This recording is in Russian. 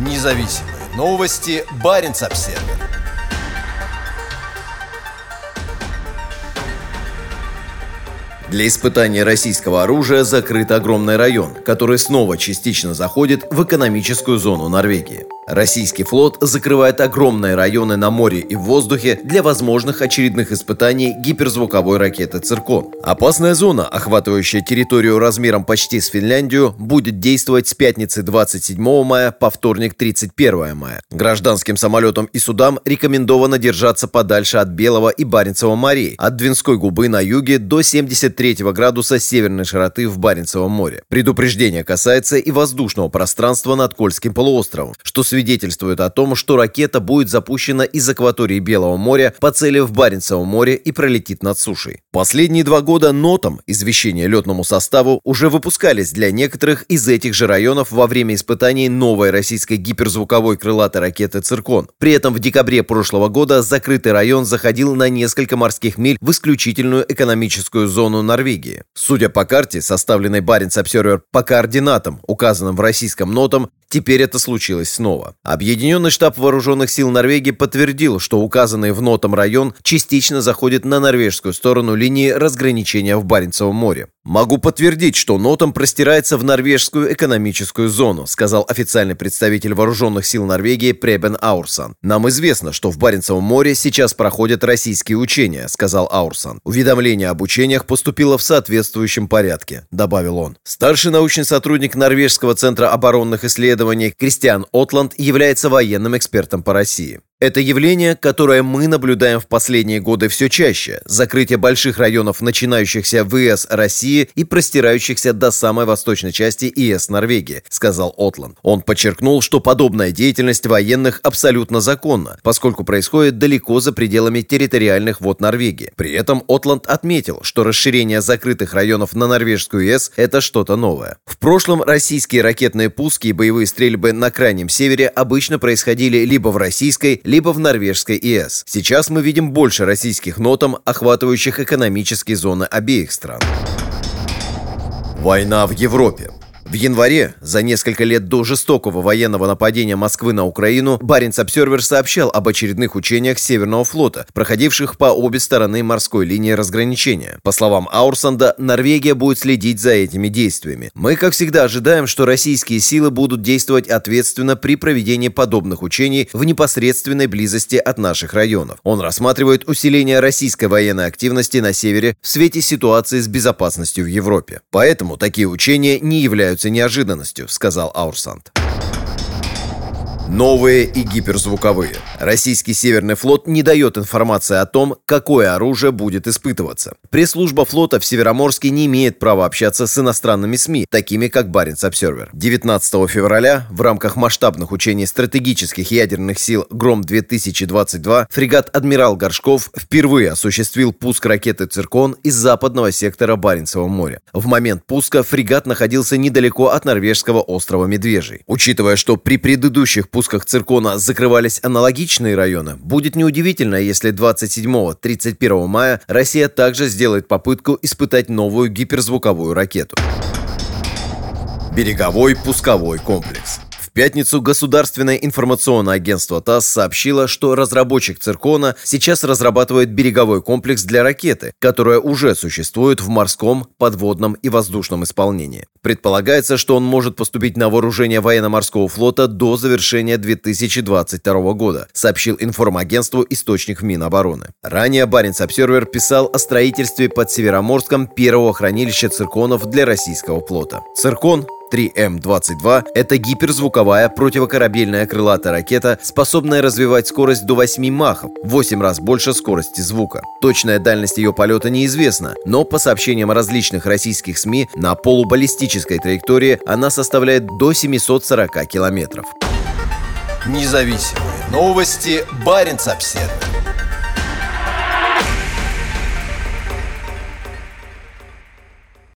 Независимые новости. Барин обсерва Для испытания российского оружия закрыт огромный район, который снова частично заходит в экономическую зону Норвегии. Российский флот закрывает огромные районы на море и в воздухе для возможных очередных испытаний гиперзвуковой ракеты «Циркон». Опасная зона, охватывающая территорию размером почти с Финляндию, будет действовать с пятницы 27 мая по вторник 31 мая. Гражданским самолетам и судам рекомендовано держаться подальше от Белого и Баренцева морей, от Двинской губы на юге до 73 градуса северной широты в Баренцевом море. Предупреждение касается и воздушного пространства над Кольским полуостровом, что свидетельствует свидетельствует о том, что ракета будет запущена из акватории Белого моря по цели в Баренцевом море и пролетит над сушей. Последние два года нотам извещения летному составу уже выпускались для некоторых из этих же районов во время испытаний новой российской гиперзвуковой крылатой ракеты «Циркон». При этом в декабре прошлого года закрытый район заходил на несколько морских миль в исключительную экономическую зону Норвегии. Судя по карте, составленной Баренц Обсервер по координатам, указанным в российском нотам, Теперь это случилось снова. Объединенный штаб вооруженных сил Норвегии подтвердил, что указанный в нотам район частично заходит на норвежскую сторону линии разграничения в Баренцевом море. «Могу подтвердить, что нотам простирается в норвежскую экономическую зону», сказал официальный представитель вооруженных сил Норвегии Пребен Аурсан. «Нам известно, что в Баренцевом море сейчас проходят российские учения», сказал Аурсан. «Уведомление об учениях поступило в соответствующем порядке», добавил он. Старший научный сотрудник Норвежского центра оборонных исследований Кристиан Отланд является военным экспертом по России. Это явление, которое мы наблюдаем в последние годы все чаще – закрытие больших районов, начинающихся в ИС России и простирающихся до самой восточной части ИС Норвегии, сказал Отланд. Он подчеркнул, что подобная деятельность военных абсолютно законна, поскольку происходит далеко за пределами территориальных вод Норвегии. При этом Отланд отметил, что расширение закрытых районов на норвежскую ИС – это что-то новое. В прошлом российские ракетные пуски и боевые стрельбы на крайнем севере обычно происходили либо в российской, либо в норвежской ИС. Сейчас мы видим больше российских нотам, охватывающих экономические зоны обеих стран. Война в Европе. В январе, за несколько лет до жестокого военного нападения Москвы на Украину, Баренц Обсервер сообщал об очередных учениях Северного флота, проходивших по обе стороны морской линии разграничения. По словам Аурсанда, Норвегия будет следить за этими действиями. Мы, как всегда, ожидаем, что российские силы будут действовать ответственно при проведении подобных учений в непосредственной близости от наших районов. Он рассматривает усиление российской военной активности на севере в свете ситуации с безопасностью в Европе. Поэтому такие учения не являются неожиданностью, сказал Аурсант. Новые и гиперзвуковые. Российский Северный флот не дает информации о том, какое оружие будет испытываться. Пресс-служба флота в Североморске не имеет права общаться с иностранными СМИ, такими как Баренц Обсервер. 19 февраля в рамках масштабных учений стратегических ядерных сил «Гром-2022» фрегат «Адмирал Горшков» впервые осуществил пуск ракеты «Циркон» из западного сектора Баренцева моря. В момент пуска фрегат находился недалеко от норвежского острова Медвежий. Учитывая, что при предыдущих пусках пусках циркона закрывались аналогичные районы, будет неудивительно, если 27-31 мая Россия также сделает попытку испытать новую гиперзвуковую ракету. Береговой пусковой комплекс. Пятницу Государственное информационное агентство ТАСС сообщило, что разработчик «Циркона» сейчас разрабатывает береговой комплекс для ракеты, которая уже существует в морском, подводном и воздушном исполнении. Предполагается, что он может поступить на вооружение военно-морского флота до завершения 2022 года, сообщил информагентству источник Минобороны. Ранее Баренц Обсервер писал о строительстве под Североморском первого хранилища цирконов для российского флота. Циркон 3М-22 – это гиперзвуковая противокорабельная крылатая ракета, способная развивать скорость до 8 махов, 8 раз больше скорости звука. Точная дальность ее полета неизвестна, но по сообщениям различных российских СМИ, на полубаллистической траектории она составляет до 740 километров. Независимые новости. Барин обседный.